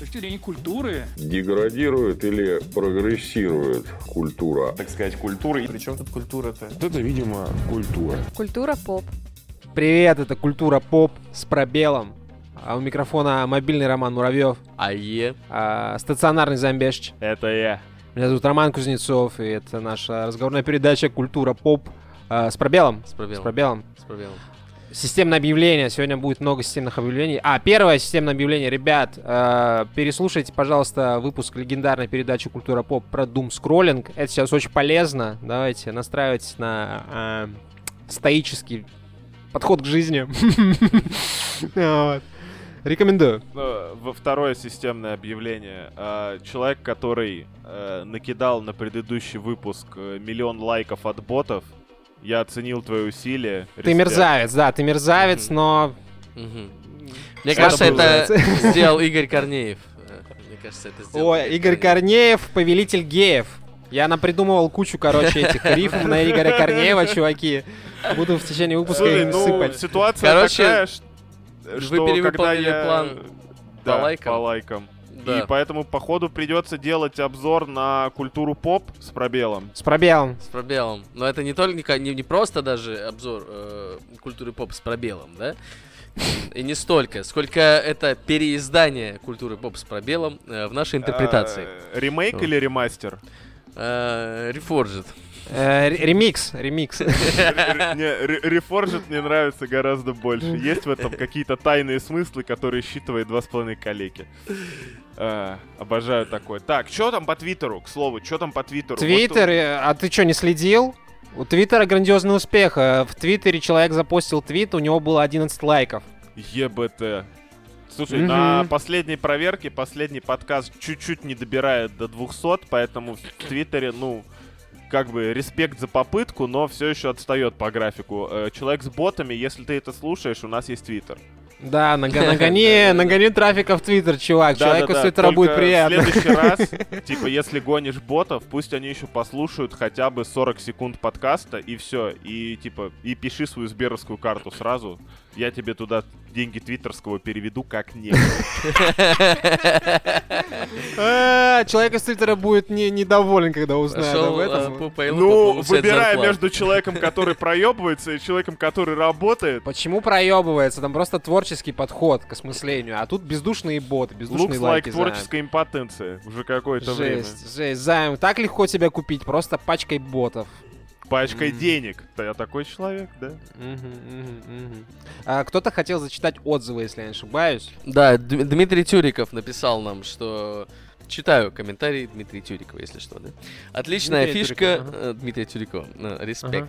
точки зрения культуры. Деградирует или прогрессирует культура? Так сказать, культура. Причем тут культура-то? Вот это, видимо, культура. Культура поп. Привет, это Культура Поп с пробелом. А у микрофона мобильный Роман Муравьев, АЕ. а, стационарный Замбешч. Это я. Меня зовут Роман Кузнецов, и это наша разговорная передача Культура Поп а, с пробелом. С пробелом. С пробелом. С пробелом. Системное объявление. Сегодня будет много системных объявлений. А, первое системное объявление. Ребят, э, переслушайте, пожалуйста, выпуск легендарной передачи Культура Поп про Doom скроллинг. Это сейчас очень полезно. Давайте настраивайтесь на э, стоический подход к жизни. Рекомендую. Во второе системное объявление. Э, Человек, который э, накидал на предыдущий выпуск э, миллион лайков от ботов, я оценил твои усилия. Ты Респект. мерзавец, да, ты мерзавец, Мгм. но... Мгм. Мне Что кажется, это сделал Игорь Корнеев. Мне кажется, это сделал Ой, Игорь Корнеев, повелитель геев. Я напридумывал кучу, короче, этих рифм на Игоря Корнеева, чуваки. Буду в течение выпуска Слушай, им ну, сыпать. ситуация Короче, такая, ш- вы что когда перевыполнили я... план Да, по лайкам? по лайкам. Да. И поэтому, походу, придется делать обзор на культуру поп с пробелом. С пробелом. С пробелом. Но это не только не, не просто даже обзор э, культуры поп с пробелом, да? И не столько, сколько это переиздание культуры поп с пробелом э, в нашей интерпретации. Э, Ремейк Вот. или ремастер? Э, Reforged. Э, ре- ремикс, ремикс. Р- Не, Ре- Reforged мне нравится гораздо больше. Есть в этом какие-то тайные смыслы, которые считывает два с половиной калеки. А, Обожаю такое. Так, что там по Твиттеру, к слову, что там по Твиттеру? Твиттер, э, а ты что, не следил? У Твиттера грандиозный успех. Э, В Твиттере человек запостил твит, у него было 11 лайков. ЕБТ. Слушай, Мгм. на последней проверке последний подкаст чуть-чуть не добирает до 200, поэтому в Твиттере, ну, как бы респект за попытку, но все еще отстает по графику. Э, Человек с ботами, если ты это слушаешь, у нас есть Твиттер. Да, нагони, нагони трафика в Твиттер, чувак. Человеку с Твиттера будет приятно. В следующий раз, типа, если гонишь ботов, пусть они еще послушают хотя бы 40 секунд подкаста, и все. И, типа, и пиши свою сберовскую карту сразу. Я тебе туда деньги твиттерского переведу как не. А, Человек из Твиттера будет не- недоволен, когда узнает об этом. Пейлу Ну, выбирая между человеком, который проебывается, и человеком, который работает, Почему проебывается? Там просто творческий подход к осмыслению. А тут бездушные боты, бездушные лайки. лайк Займ. творческая импотенция уже какое-то время. Жесть, жесть. Займ, так легко тебя купить, просто пачкой ботов. Пачкой М. денег. Да я такой человек, да? А, Кто-то хотел зачитать отзывы, если я не ошибаюсь. Да, Дмитрий Тюриков написал нам, что... Читаю комментарий Дмитрия Тюрикова, если что, да? Отличная Дмитрия фишка... Тюрикова, э, Дмитрия Тюрикова, респект.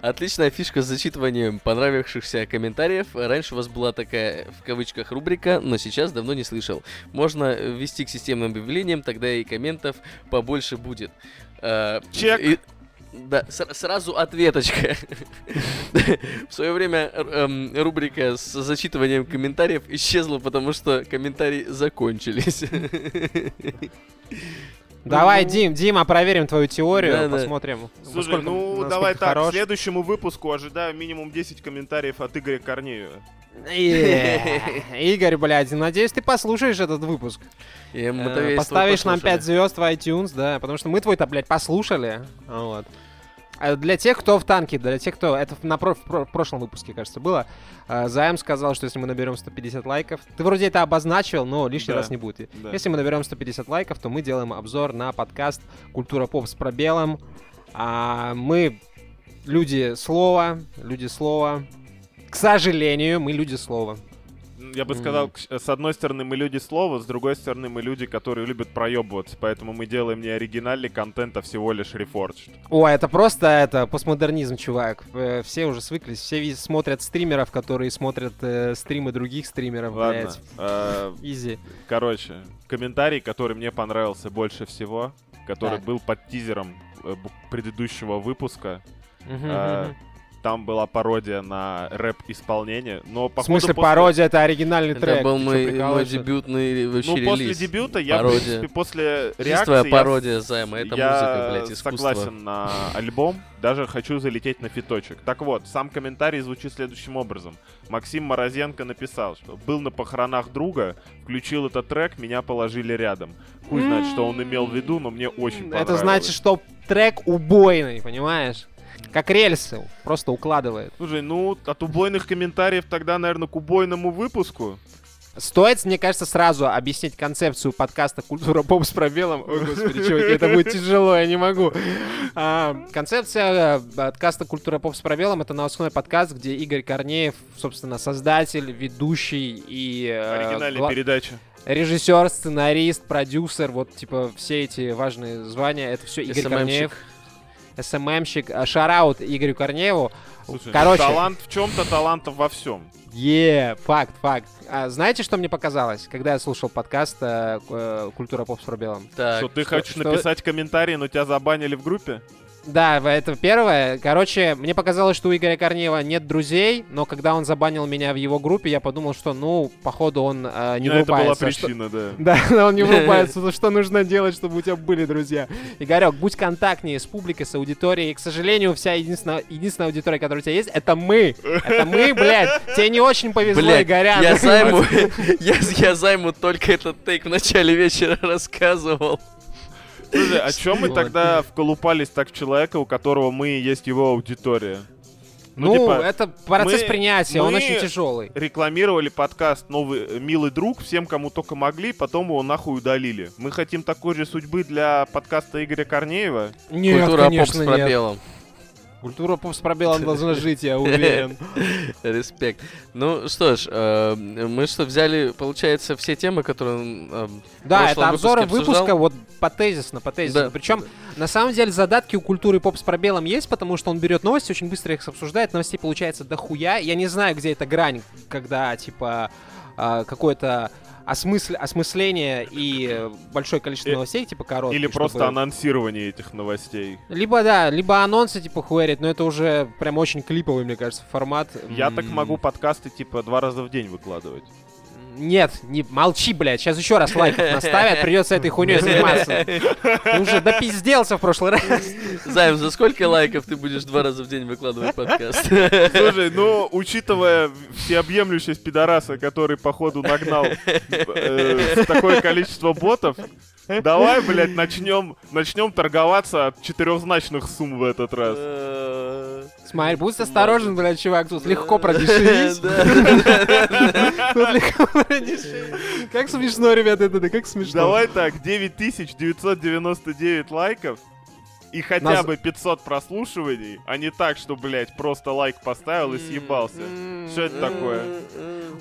Отличная фишка с зачитыванием понравившихся комментариев. Раньше у вас была такая, в кавычках, рубрика, но сейчас давно не слышал. Можно ввести к системным объявлениям, тогда и комментов побольше будет. Э, Чек. Да, с- сразу ответочка. В свое время эм, рубрика с зачитыванием комментариев исчезла, потому что комментарии закончились. Давай, Дим, Дима, проверим твою теорию, Да, да. посмотрим. Слушай, ну давай так, к хорош. следующему выпуску ожидаю минимум 10 комментариев от Игоря Корнеева. Игорь, блядь, надеюсь, ты послушаешь этот выпуск. Э, Поставишь нам послушали. 5 звезд в iTunes, да, потому что мы твой-то, блядь, послушали. Вот. А Для тех, кто в танке, для тех, кто... Это на про- в про- в прошлом выпуске, кажется, было. э, Займ сказал, что если мы наберем 150 лайков... Ты вроде это обозначил, но лишний Да, раз не будет. да. Если мы наберем 150 лайков, то мы делаем обзор на подкаст «Культура поп с пробелом». А мы люди слова, люди слова. К сожалению, мы люди слова. Я бы сказал, к- с одной стороны мы люди слова, с другой стороны мы люди, которые любят проебываться, поэтому мы делаем не оригинальный контент, а всего лишь рефордж. О, это просто это постмодернизм, чувак. Э, Все уже свыклись, все смотрят стримеров, которые смотрят э, стримы других стримеров, Ладно, блядь. э, Изи. короче, комментарий, который мне понравился больше всего, который был под тизером э, предыдущего выпуска. Там была пародия на рэп-исполнение, но В походу смысле, после- пародия это оригинальный трек. Это был мой, мой дебютный вообще Ну, после релиз. дебюта я, Пародия. в принципе, после реакции... я пародия займа, это я музыка, блядь, искусство. согласен на альбом, даже хочу залететь на фиточек. Так вот, сам комментарий звучит следующим образом. Максим Морозенко написал, что был на похоронах друга, включил этот трек, меня положили рядом. Хуй знает, что он имел в виду, но мне очень понравилось. Это значит, что трек убойный, понимаешь? Как рельсы, просто укладывает. Слушай, ну, от убойных комментариев тогда, наверное, к убойному выпуску. Стоит, мне кажется, сразу объяснить концепцию подкаста «Культура поп» с пробелом. Ой, господи, чуваки, это будет тяжело, я не могу. А, концепция э, подкаста «Культура поп» с пробелом — это новостной подкаст, где Игорь Корнеев, собственно, создатель, ведущий и... э, Оригинальная гла- передача. Режиссер, сценарист, продюсер, вот, типа, все эти важные звания, это все Игорь SMM-щик. Корнеев. СММщик. А, Шараут Игорю Корнееву. Слушай, ну, Короче, талант в чем-то, талантов во всем. Е, факт, факт. А знаете, что мне показалось, когда я слушал подкаст э, э, «Культура поп с пробелом»? Так, что ты что- хочешь что- написать комментарий, но тебя забанили в группе? Да, это первое. Короче, мне показалось, что у Игоря Корнеева нет друзей, но когда он забанил меня в его группе, я подумал, что, ну, походу, он э, не Ну, это была врубается. что- причина, да. Да, он не врубается, ну что нужно делать, чтобы у тебя были друзья. Игорек, будь контактнее с публикой, с аудиторией. И, к сожалению, вся единственная, единственная аудитория, которая у тебя есть, это мы. Это мы, блядь. Тебе не очень повезло, Блядь, Игорян. я займу, я, я займу только этот тейк в начале вечера рассказывал. Слушай, а чем мы тогда вколупались так в человека, у которого мы есть его аудитория? Ну, типа, это процесс мы- принятия, он мы- очень тяжелый. рекламировали подкаст «Новый э, милый друг» всем, кому только могли, потом его нахуй удалили. Мы хотим такой же судьбы для подкаста Игоря Корнеева. Нет, Культура поп конечно, с нет. Культура поп с пробелом должна жить, я уверен. Респект. Ну что ж, э, мы что, взяли, получается, все темы, которые... э, Да, это обзоры выпуска вот по тезисно, по тезисно. Да. Причем, на самом деле, задатки у культуры поп с пробелом есть, потому что он берет новости, очень быстро их обсуждает, новостей получается дохуя. Я не знаю, где эта грань, когда, типа, а, какое-то осмысл... осмысление и э, большое количество Э, новостей, типа, коротких. Или просто чтобы- анонсирование этих новостей. Либо, да, либо анонсы, типа, хуярить, но это уже прям очень клиповый, мне кажется, формат. Я так М, могу подкасты типа два раза в день выкладывать. Нет, не молчи, блядь. Сейчас еще раз лайков наставят, придется этой хуйней заниматься. Ты уже допизделся в прошлый раз. Займ, за сколько лайков ты будешь два раза в день выкладывать подкаст? Слушай, ну, учитывая всеобъемлющесть пидораса, который, походу, нагнал э, такое количество ботов, давай, блядь, начнем, начнем торговаться от четырехзначных сумм в этот раз. Э, Смотри, будь осторожен, блядь, чувак, тут легко продешевить. Да. Тут легко продешевить. Как смешно, ребята, это, да, как смешно. Давай так, 9999 лайков и хотя Нас- бы 500 прослушиваний, а не так, что, блядь, просто лайк поставил и съебался. Что это такое?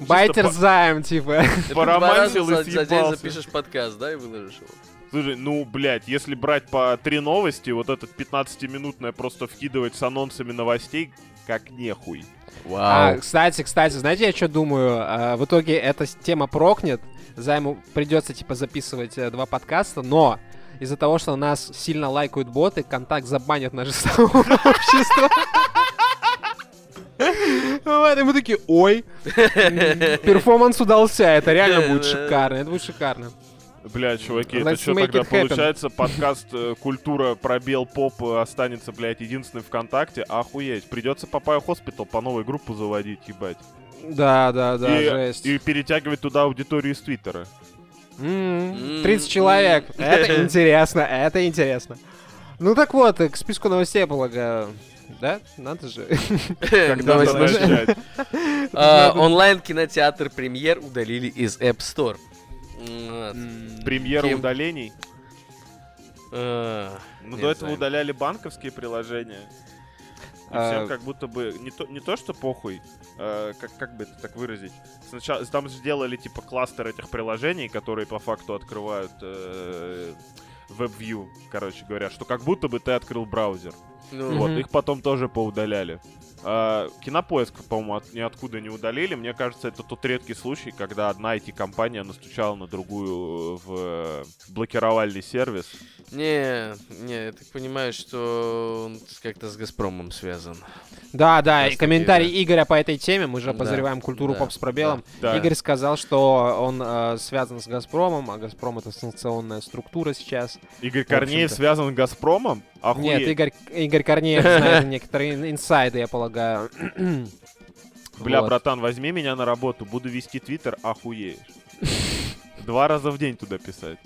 Байтер займ, типа. Поромантил и за- за день съебался. запишешь подкаст, да, и выложишь его? Слушай, ну, блядь, если брать по три новости, вот этот 15-минутное просто вкидывать с анонсами новостей, как нехуй. А, кстати, кстати, знаете, я что думаю? А, В итоге эта тема прокнет, займу придется, типа, записывать э, два подкаста, но из-за того, что нас сильно лайкают боты, контакт забанят наше сообщество. Вот, и мы такие, ой, перформанс удался, это реально будет шикарно, это будет шикарно. Бля, чуваки, это Let's что make тогда получается? Подкаст э, «Культура пробел поп» останется, блядь, единственным ВКонтакте? Охуеть. Придется Папая Хоспитал по новой группу заводить, ебать. Да, да, да, и, жесть. и перетягивать туда аудиторию из Твиттера. М, 30 человек. Это интересно, это интересно. Ну так вот, э, к списку новостей, я полагаю. Да? Надо же. Когда? А, Онлайн-кинотеатр «Премьер» удалили из App Store. Кем? удалений? А, Ну, до этого удаляли банковские приложения. И А, всем как будто бы не то, не то что похуй, а, как, как бы это так выразить. Сначала там сделали типа кластер этих приложений, которые по факту открывают э, WebView, короче говоря, что как будто бы ты открыл браузер. Ну, Вот, их потом тоже поудаляли. А, Кинопоиск, по-моему, от- ниоткуда не удалили. Мне кажется, это тот редкий случай, когда одна IT-компания настучала на другую в э, блокировальный сервис. Не, не, я так понимаю, что он как-то с Газпромом связан. Да, да, и комментарий Игоря. Игоря по этой теме, мы же Да, обозреваем культуру да, поп с пробелом. Да. Игорь сказал, что он э, связан с Газпромом, а Газпром это санкционная структура сейчас. Игорь Корнеев связан с Газпромом? Охуеть. Нет, Игорь, Игорь Корнеев знает некоторые ин- инсайды, я полагаю. Бля, Вот. братан, возьми меня на работу, буду вести твиттер, охуеешь. Два раза в день туда писать.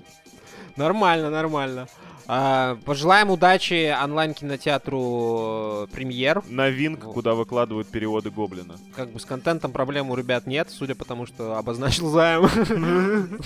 Нормально, нормально. А, пожелаем удачи онлайн-кинотеатру э, «Премьер». Новинка, Вот. куда выкладывают переводы Гоблина. Как бы с контентом проблем у ребят нет, судя по тому, что обозначил займ.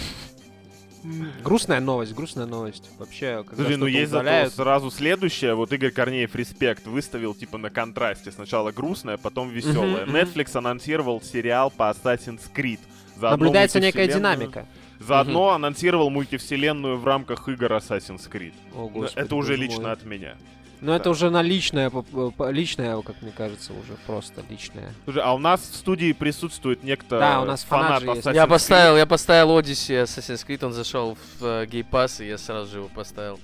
Грустная новость, грустная новость. Вообще, когда Слушай, ну есть зато удаляют- сразу следующее. Вот Игорь Корнеев респект выставил типа на контрасте. Сначала грустное, потом веселое. Netflix анонсировал сериал по Assassin's Creed. Заодно Наблюдается некая динамика. Заодно анонсировал мультивселенную в рамках игр Assassin's Creed. О, господи, это уже лично мой. от меня. Но это да. уже на личное, по- личное, как мне кажется, уже просто личное. Слушай, а у нас в студии присутствует некто Да, у нас фанат фанат. Assassin's Я поставил, я поставил Odyssey Assassin's Creed, он зашел в э, гейпас, и я сразу же его поставил.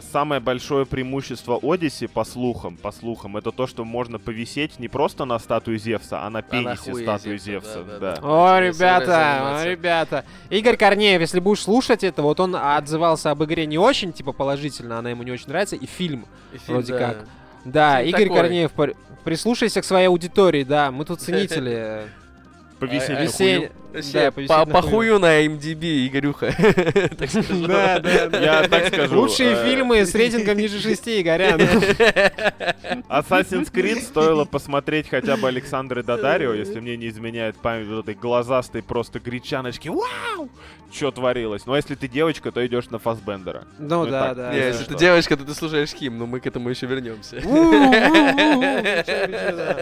Самое большое преимущество Odyssey, по слухам, по слухам, это то, что можно повисеть не просто на статуе Зевса, а на пенисе хуе статуи Зевса, Зевса. да, да. да. О, ребята, о, ребята. Игорь Корнеев, если будешь слушать это, вот он отзывался об игре не очень, типа, положительно, она ему не очень нравится, и фильм. И фильм, Вроде да. как. Да, Фильм Игорь такой. Корнеев, прислушайся к своей аудитории, да, мы тут ценители. Повисеть Вообще, Да, по, по хую. на MDB, Игорюха. Так скажу. Да, да. Я так скажу. Лучшие э, фильмы с рейтингом ниже 6, Игорян. Assassin's Creed стоило посмотреть хотя бы Александры Дадарио, если мне не изменяет память вот этой глазастой просто гречаночки. Вау! Что творилось? Ну, а если ты девочка, то идешь на Фасбендера. Ну Ну, да, так, да. Не, если если что. ты девочка, то ты слушаешь Хим, но мы к этому еще вернемся. Так,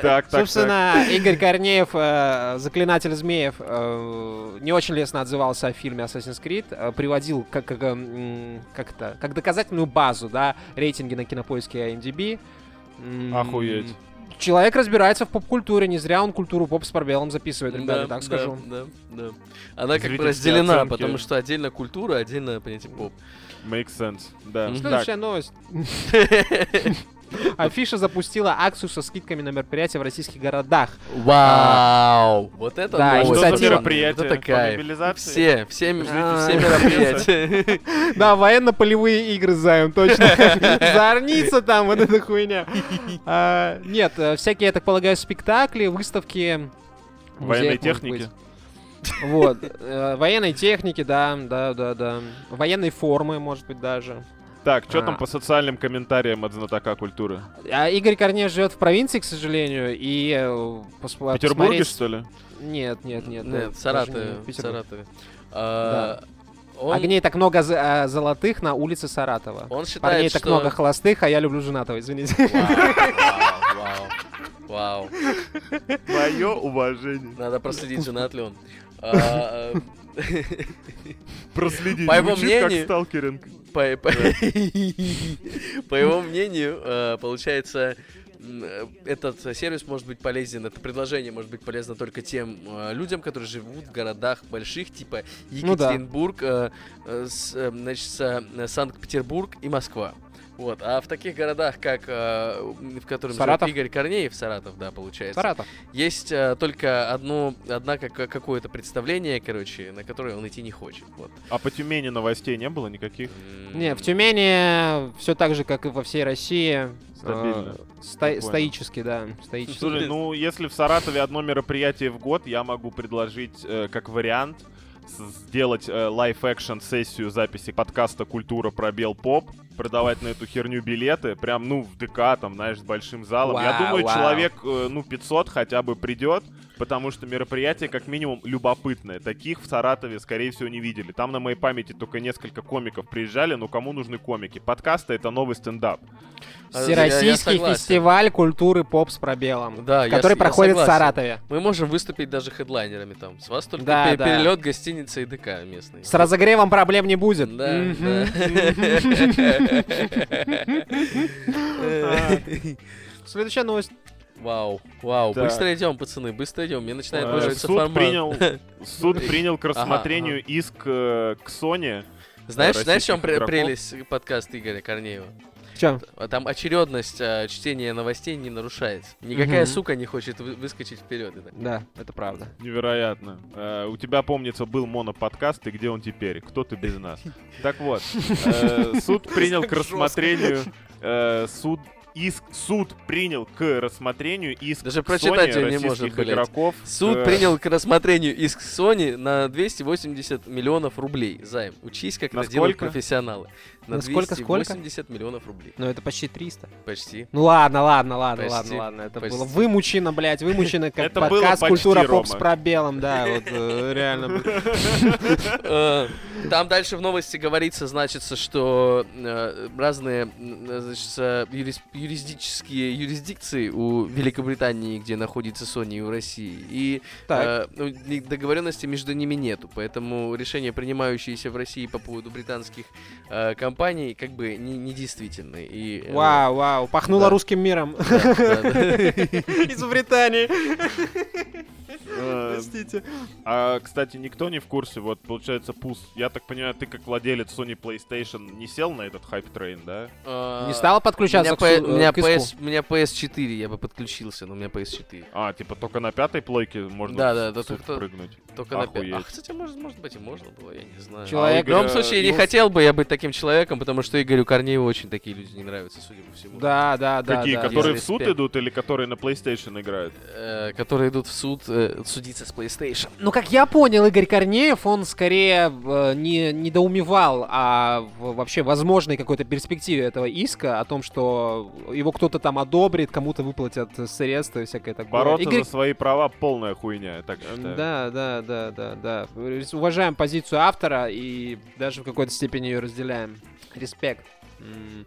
так, так. Собственно, Игорь Корнеев, э, заклинатель змеев, э, не очень лестно отзывался о фильме Assassin's Creed, э, приводил как, как, м, как это, как доказательную базу, да, рейтинги на кинопоиске IMDb. М, Охуеть. Человек разбирается в поп-культуре, не зря он культуру поп с пробелом записывает, ребята, Да, так скажу. Да, да, да. Она как бы разделена, оценки. потому что отдельно культура, отдельно понятие поп. Makes sense, да. Мгм. Так, Следующая новость. Афиша запустила акцию со скидками на мероприятия в российских городах. Вау! Вот это Да, что новость. за инициатива. мероприятие? Это мобилизации? Все, все, м- А. все мероприятия. Да, военно-полевые игры, Займ, точно. Зорница там, вот эта хуйня. А, Нет, э, всякие, я так полагаю, спектакли, выставки. Военной техники? Вот. э, Военной техники, да, да, да, да. Военной формы, может быть, даже. Так, что там А. по социальным комментариям от знатока культуры? А Игорь Корнеев живет в провинции, к сожалению, и э, пос- В Петербурге, посмотреть- что ли? Нет, нет, нет. Нет, даже Саратове. не в в. Саратове. А, он- Огней так много з- а, золотых на улице Саратова. Он считает, Парней что... так много холостых, а я люблю женатого, извините. Вау, вау, вау. Мое уважение. Надо проследить, женат ли он. Проследить. По его мнению- сталкеринг. По его мнению, э, получается, э, этот сервис может быть полезен, это предложение может быть полезно только тем э, людям, которые живут в городах больших, типа Ну да. Екатеринбург, э, э, с, э, значит, Санкт-Петербург и Москва. Вот. А в таких городах, как э, в котором Саратов. живет Игорь Корнеев, Саратов, да, получается, Саратов. есть э, только одно, одна как, какое-то представление, короче, на которое он идти не хочет. Вот. А по Тюмени новостей не было никаких? М, Не, в Тюмени все так же, как и во всей России. Стабильно. э, сто- стоически, да. Стоически. Слушай, ну если в Саратове одно мероприятие в год, я могу предложить э, как вариант сделать live-action сессию записи подкаста «Культура пробел поп», продавать на эту херню билеты, прям, ну, в ДК, там, знаешь, с большим залом. я Вау, думаю, вау. человек, э, ну, 500 хотя бы придет, потому что мероприятие, как минимум, любопытное. Таких в Саратове, скорее всего, не видели. Там на моей памяти только несколько комиков приезжали, но кому нужны комики? Подкасты — это новый стендап. А, я- я Всероссийский фестиваль культуры поп с пробелом. Да, я который я проходит в согласен. Саратове. Мы можем выступить даже хедлайнерами там. С вас только Да, пе- да. перелет, гостиница и ДК местный. С разогревом проблем не будет. Да, да. А, Следующая новость. Вау, вау, Да. быстро идем, пацаны, быстро идем. Мне начинает Э, нравиться суд формат. принял, суд принял к Ага, рассмотрению иск э, к Sony. Знаешь, знаешь, в чем игроков. прелесть подкаста Игоря Корнеева? Чем? Там очередность а, чтения новостей не нарушается. Никакая Мгм. сука не хочет вы- выскочить вперед. Это- Да, это правда. Невероятно. Э, у тебя, помнится, был моноподкаст, и где он теперь? Кто ты без нас? Так вот, э, суд принял к рассмотрению э, суд иск суд принял к рассмотрению иск Даже прочитать Sony не может, блядь. игроков. Суд к- принял к рассмотрению иск Sony на 280 миллионов рублей. Займ. Учись, как На это делают сколько? профессионалы. На На сколько, сколько? 280 миллионов рублей. Ну, это почти 300. Почти. Ну ладно, ладно, ладно, Почти, ладно, ладно. Это почти. было вымучено, блядь, вымучено, как Это было подкаст почти, «Культура поп» с пробелом, да, вот э, реально. Э, Там дальше в новости говорится, значится, что э, разные значит, юрис- юрисдические юрисдикции у Великобритании, где находится Sony, и у России. И ну, договоренности между ними нету, поэтому решения, принимающиеся в России по поводу британских э, компаний, как бы не, недействительны. И, э, вау, вау, пахнуло да. русским миром. да, да, да. Из Британии. Э, Простите. А, кстати, никто не в курсе, вот, получается, Пус, я так понимаю, ты как владелец Sony PlayStation не сел на этот hype train, да? Э, Не стала У подключаться к у э, меня у меня PS4, я бы подключился, но у меня PS4. А, типа только на пятой плойке можно Да, да, да, только- прыгнуть. Только на пя- Охуеть. А, кстати, может, может быть, и можно было, я не знаю. Человек- В любом случае, не ну, хотел бы я быть таким человеком, потому что Игорю Корнееву очень такие люди не нравятся, судя по всему. Да, да, да. Какие, да. которые в суд идут или которые на PlayStation играют? Которые идут в суд э, судиться с PlayStation. Ну, как я понял, Игорь Корнеев, он скорее э, не недоумевал о в- вообще возможной какой-то перспективе этого иска, о том, что его кто-то там одобрит, кому-то выплатят средства и всякое такое. Бороться Игорь- за свои права полная хуйня, так считаю. Да, да, да, да, да. Уважаем позицию автора и даже в какой-то степени ее разделяем. Респект.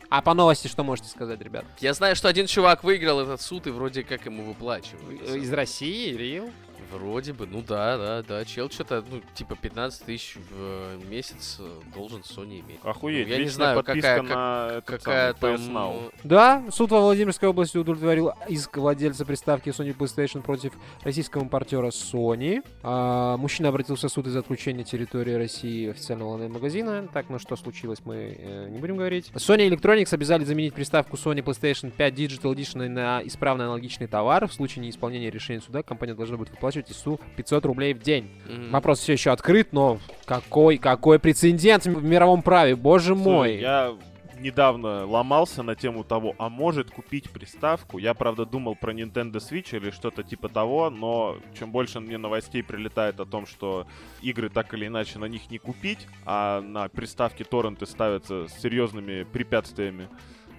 А по новости что можете сказать, ребят? Я знаю, что один чувак выиграл этот суд, и вроде как ему выплачивают. Из России, Рил? Вроде бы, ну да, да, да. Чел что-то, ну, типа 15 тысяч в э, месяц э, должен Sony иметь. Охуеть, Ну, я не знаю, какая- на этот Какая самый там... Now. Да, суд во Владимирской области удовлетворил иск владельца приставки Sony PlayStation против российского импортера Sony. А, мужчина обратился в суд из-за отключения территории России официального онлайн-магазина. Так, ну что случилось, мы э, не будем говорить. Sony Electronics обязали заменить приставку Sony PlayStation 5 Digital Edition на исправный аналогичный товар. В случае неисполнения решения суда компания должна будет выплачивать ИСУ 500 рублей в день. Мгм. Вопрос все еще открыт, но какой, какой прецедент в мировом праве, боже Слушай, мой. Я недавно ломался на тему того, а может купить приставку. Я, правда, думал про Nintendo Switch или что-то типа того, но чем больше мне новостей прилетает о том, что игры так или иначе на них не купить, а на приставке торренты ставятся с серьезными препятствиями,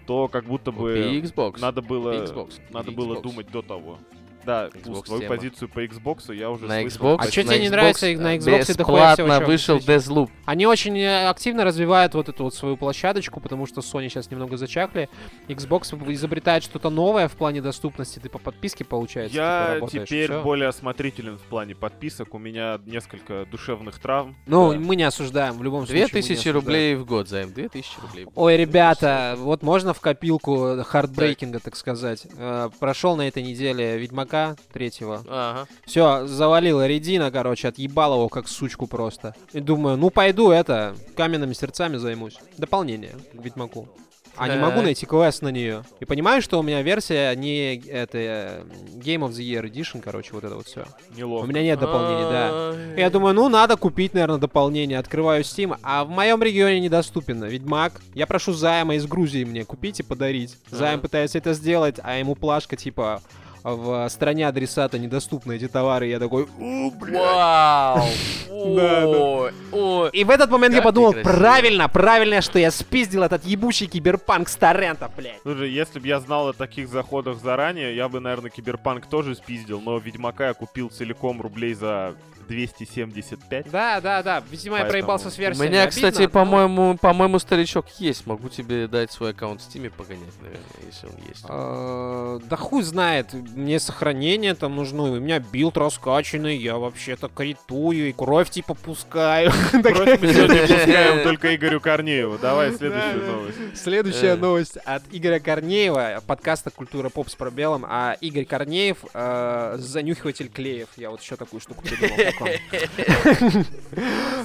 то как будто бы Xbox. надо было, Xbox. надо Купи было Xbox. думать до того. Да, Xbox твою тема. позицию по Xbox я уже На слышал. Xbox. А на тебе не Xbox, нравится на Xbox Бесплатно чего вышел? Deathloop. Они очень э, активно развивают вот эту вот свою площадочку, потому что Sony сейчас немного зачахли. Xbox изобретает что-то новое в плане доступности. Ты по подписке, получается, типа, Я работаешь, теперь всё. более осмотрителен в плане подписок. У меня несколько душевных травм. Ну, Да. мы не осуждаем, в любом случае. мы не 2000 осуждаем. рублей в год, Займ. 2000 рублей. Ой, ребята, вот можно в копилку хардбрейкинга, так сказать. Э, Прошел на этой неделе Ведьмака третьего. Ага. Все, завалила редина, короче, отъебал его как сучку просто. И думаю, ну пойду это, каменными сердцами займусь. Дополнение к Ведьмаку. А не могу найти квест на нее. И понимаю, что у меня версия не это Game of the Year Edition, короче, вот это вот все. У Неловко. меня нет дополнений, да. Ай. Я думаю, ну надо купить, наверное, дополнение. Открываю Steam, а в моем регионе недоступен Ведьмак. Я прошу займа из Грузии мне купить и подарить. Займ пытается это сделать, а ему плашка типа в стране адресата недоступны эти товары. Я такой, «У, бля». Вау! И в этот момент я подумал, правильно, правильно, что я спиздил этот ебучий киберпанк с торрента, блядь. Слушай, если бы я знал о таких заходах заранее, я бы, наверное, Киберпанк тоже спиздил, но Ведьмака я купил целиком рублей за 275. Да, да, да. Видимо, я Поэтому- проебался с У версией. меня, кстати, по-моему, по-моему, старичок есть. Могу тебе дать свой аккаунт в Стиме погонять, наверное, если он есть. Э, Да хуй знает, мне сохранение там нужно, у меня билд раскачанный, я вообще-то критую и кровь типа пускаю. Кровь мы сегодня пускаем только Игорю Корнееву. Давай следующую новость. Следующая Э. новость от Игоря Корнеева, подкаста «Культура поп» с пробелом, а Игорь Корнеев э, занюхиватель клеев. Я вот еще такую штуку придумал.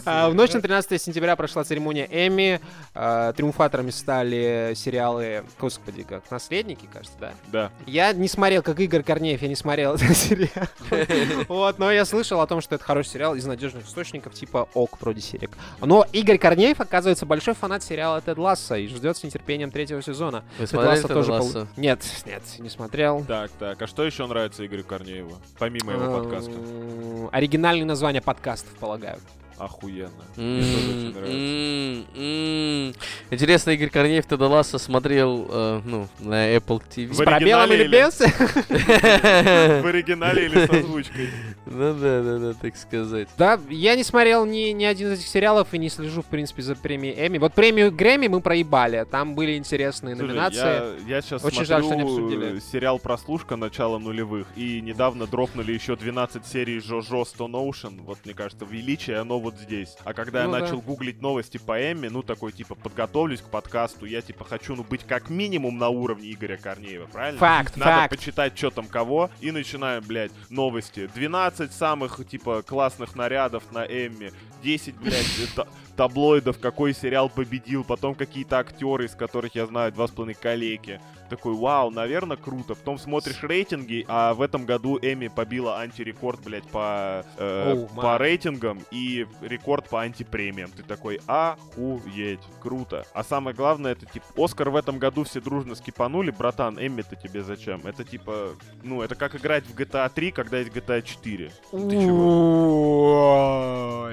А, В ночь на 13 сентября прошла церемония Эмми. Э, Триумфаторами стали сериалы, господи, как «Наследники», кажется, да? Да. Я не смотрел, как Игорь Корнеев, я не смотрел этот сериал. Вот, но я слышал о том, что это хороший сериал из надежных источников, типа ОК, продюсерик. Но Игорь Корнеев, оказывается, большой фанат сериала Тед Ласса и ждет с нетерпением третьего сезона. Вы Тед смотрели тоже Лассо? пол- Нет, нет, не смотрел. Так, так. А что еще нравится Игорю Корнееву? Помимо его подкаста. Эм, Оригинальные названия подкастов, полагаю. Охуенно. Мне тоже очень нравится. М, м, м. Интересно, Игорь Корнеев Теда Ласса смотрел, э, ну, на Apple TV. С пробелом или без? В оригинале или с озвучкой? Ну да, да, да, так сказать. Да, я не смотрел ни, ни один из этих сериалов и не слежу, в принципе, за премией Эмми. Вот премию Грэмми мы проебали. Там были интересные Слушай, номинации. Я, сейчас Очень смотрю жаль, что не обсудили. сериал «Прослушка. Начало нулевых». И недавно дропнули еще 12 серий Жожо Stone Ocean. Вот, мне кажется, величие оно вот здесь. А когда Ну я да. начал гуглить новости по Эмми, ну, такой, типа, подготовлюсь к подкасту, я, типа, хочу, ну, быть как минимум на уровне Игоря Корнеева, правильно? Факт, Надо факт. почитать, что там кого, и начинаю, блядь, новости. 12 самых, типа, классных нарядов на Эмми, 10, блядь, та- таблоидов, какой сериал победил, потом какие-то актеры, из которых я знаю два с половиной коллеги. Такой, вау, наверное, круто. Потом смотришь рейтинги, а в этом году Эми побила антирекорд, блядь, по, э, Оу, по рейтингам и рекорд по антипремиям. Ты такой, охуеть, круто. А самое главное, это, типа, Оскар в этом году все дружно скипанули. Братан, Эмми-то тебе зачем? Это, типа, ну, это как играть в GTA 3, когда есть GTA 4. Ты чего?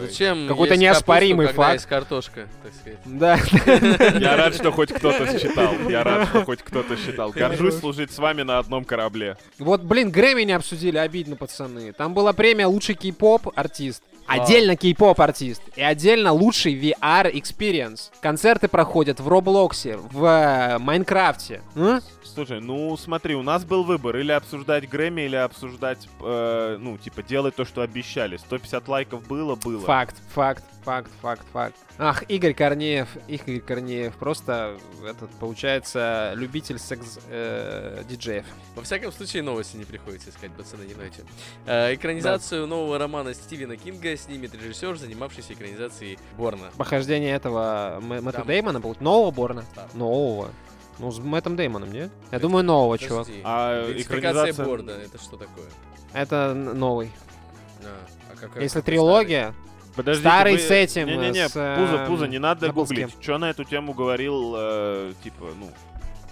Зачем? Какой-то неоспоримый факт. есть картошка, так сказать. Да. Я рад, что хоть кто-то считал. Я рад, что хоть кто-то считал. Горжусь служить с вами на одном корабле. Вот, блин, Грэмми не обсудили, обидно, пацаны. Там была премия лучший кей-поп артист. Отдельно кей-поп артист и отдельно лучший VR experience. Концерты проходят в Роблоксе, в э, Майнкрафте. М? Слушай, ну смотри, у нас был выбор. Или обсуждать Грэмми, или обсуждать, э, ну, типа, делать то, что обещали. 150 лайков было, было. Факт, факт, факт, факт, факт. Ах, Игорь Корнеев, Игорь Корнеев, просто этот, получается, любитель секс-диджеев. Во всяком случае, новости не приходится искать, пацаны, не нойте. Э, экранизацию нового романа Стивена Кинга снимет режиссер, занимавшийся экранизацией Борна. Похождение этого Мэ- Мэтта Там. Деймона будет? Нового Борна? Да. Нового. Ну, с Мэттом Деймоном, нет? Я думаю, нового, чувак. Подожди, А идентификация экранизация- Борна, это что такое? Это новый. А, а как- Если какой трилогия, Подождите, Старый вы- с этим, Не-не-не, с, Пузо, эм, Пузо, не надо гуглить. Что на эту тему говорил, э, типа, ну,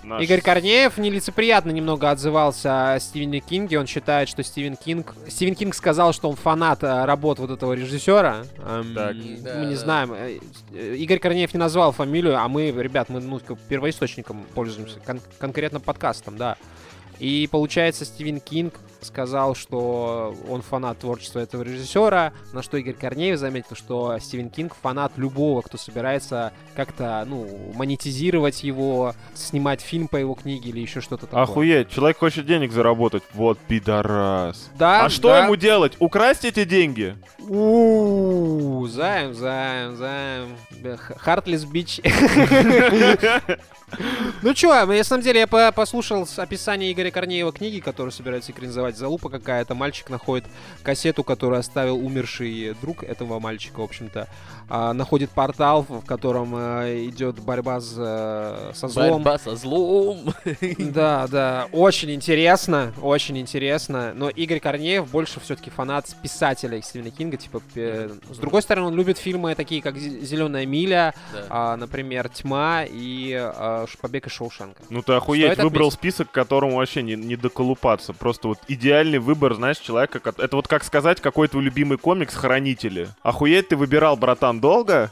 наш... Игорь Корнеев нелицеприятно немного отзывался о Стивене Кинге. Он считает, что Стивен Кинг... Стивен Кинг сказал, что он фанат э, работ вот этого режиссера. Эм, Так. Да, мы не да. знаем. Э, э, Игорь Корнеев не назвал фамилию, а мы, ребят, мы ну, первоисточником пользуемся, кон- конкретно подкастом, да. И получается, Стивен Кинг сказал, что он фанат творчества этого режиссера, на что Игорь Корнеев заметил, что Стивен Кинг фанат любого, кто собирается как-то, ну, монетизировать его, снимать фильм по его книге или еще что-то такое. Охуеть, человек хочет денег заработать. Вот пидорас. Да, а что да. ему делать? Украсть эти деньги? У, Займ, займ, займ. Хартлес бич. Ну чё, на самом деле я по- послушал описание Игоря Корнеева книги, которую собирается экранизовать. Залупа какая-то. Мальчик находит кассету, которую оставил умерший друг этого мальчика, в общем-то. А, находит портал, в котором э, идет борьба с, э, со злом. Борьба со злом. Да, да, очень интересно, очень интересно. Но Игорь Корнеев больше все-таки фанат писателя Стивена Кинга. Типа, э, с другой стороны, он любит фильмы такие, как Зеленая миля, Да. а, например, Тьма и а, Побег из Шоушенка. Ну ты охуеть, Стоит выбрал отметить. список, которому вообще не, не доколупаться. Просто вот идеальный выбор, знаешь, человека. Это вот как сказать, какой твой любимый комикс «Хранители». Охуеть, ты выбирал, братан, долго?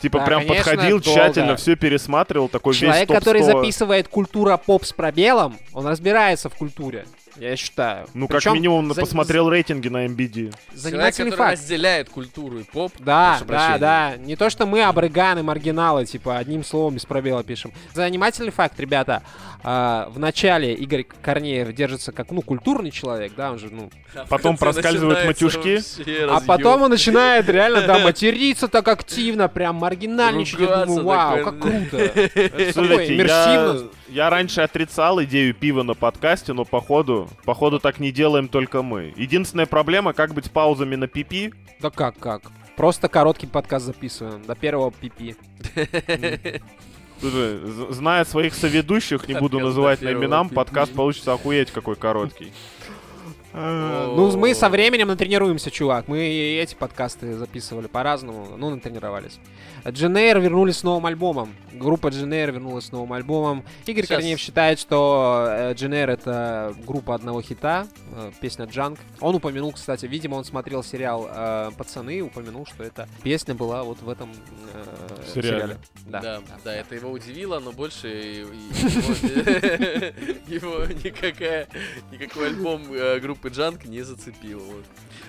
Типа Да, прям конечно, подходил, долго. тщательно все пересматривал, такой Человек, весь который 100. записывает культура поп с пробелом, он разбирается в культуре. Я считаю. Ну, как Причем минимум, за- посмотрел рейтинги на MBD. Человек, Занимательный который факт. разделяет культуру и поп. Да, да, прощения. да. Не то, что мы абрыганы, маргиналы, типа, одним словом без пробела пишем. Занимательный факт, ребята. А, в начале Игорь Корнеев держится как, ну, культурный человек, да, он же, ну... А Потом проскальзывают матюшки. А потом он начинает реально, да, материться так активно, прям маргинальничать. Я думаю, вау, как круто. Такое Слушайте, я, я раньше отрицал идею пива на подкасте, но походу, походу так не делаем только мы. Единственная проблема, как быть с паузами на пипи. Да как, как? Просто короткий подкаст записываем, до первого пипи. Слушай, зная своих соведущих, не буду называть на именам, подкаст получится охуеть какой короткий. Ну, мы со временем натренируемся, чувак. Мы и эти подкасты записывали по-разному, ну, натренировались. Дженейр вернулись с новым альбомом. Группа Дженейр вернулась с новым альбомом. Игорь Сейчас. Корнеев считает, что э, Дженейр это группа одного хита, э, песня Джанк. Он упомянул, кстати, видимо, он смотрел сериал э, «Пацаны» и упомянул, что эта песня была вот в этом э, Сериале. сериале. Да. Да, да, это его удивило, но больше его, никакая, никакой альбом э, группы Джанк не зацепил. вот.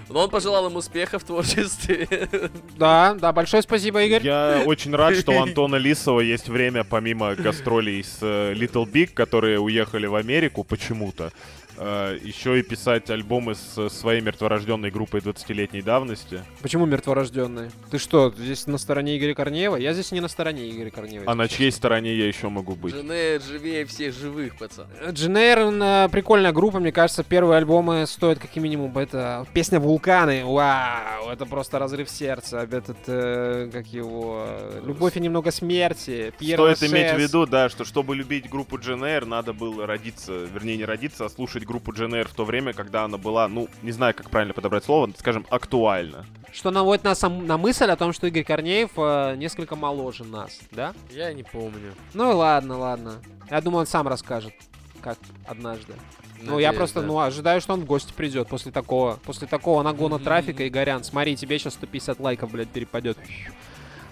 Но он пожелал им успеха в творчестве. Да, да, большое спасибо, Игорь. Я очень рад, что у Антона Лисова есть время, помимо гастролей с э, Little Big, которые уехали в Америку почему-то, э, еще и писать альбомы с э, своей мертворожденной группой 20-летней давности. Почему мертворожденный? Ты что, здесь на стороне Игоря Корнеева? Я здесь не на стороне Игоря Корнеева. А на чьей стороне я еще могу быть? Жене живее всех живых, пацан. Дженейр, он, э, прикольная группа, мне кажется, первые альбомы стоят как минимум. Это песня «Вулканы», вау, это просто разрыв сердца. Этот, э, как его, э, «Любовь и немного смерти», Пьер Стоит иметь в виду, да, что чтобы любить группу Дженейр, надо было родиться, вернее не родиться, а слушать группу Дженейр в то время, когда она была, ну, не знаю, как правильно подобрать слово, скажем, актуальна. Что наводит нас на мысль о том, что Игорь Корнеев э, несколько моложе нас, да? Я не помню. Ну и ладно, ладно. Я думаю, он сам расскажет, как однажды. Ну, я Надеюсь, просто, да. ну, ожидаю, что он в гости придет после такого, после такого нагона Мгм. трафика, Игорян. Смотри, тебе сейчас 150 лайков, блядь, перепадет.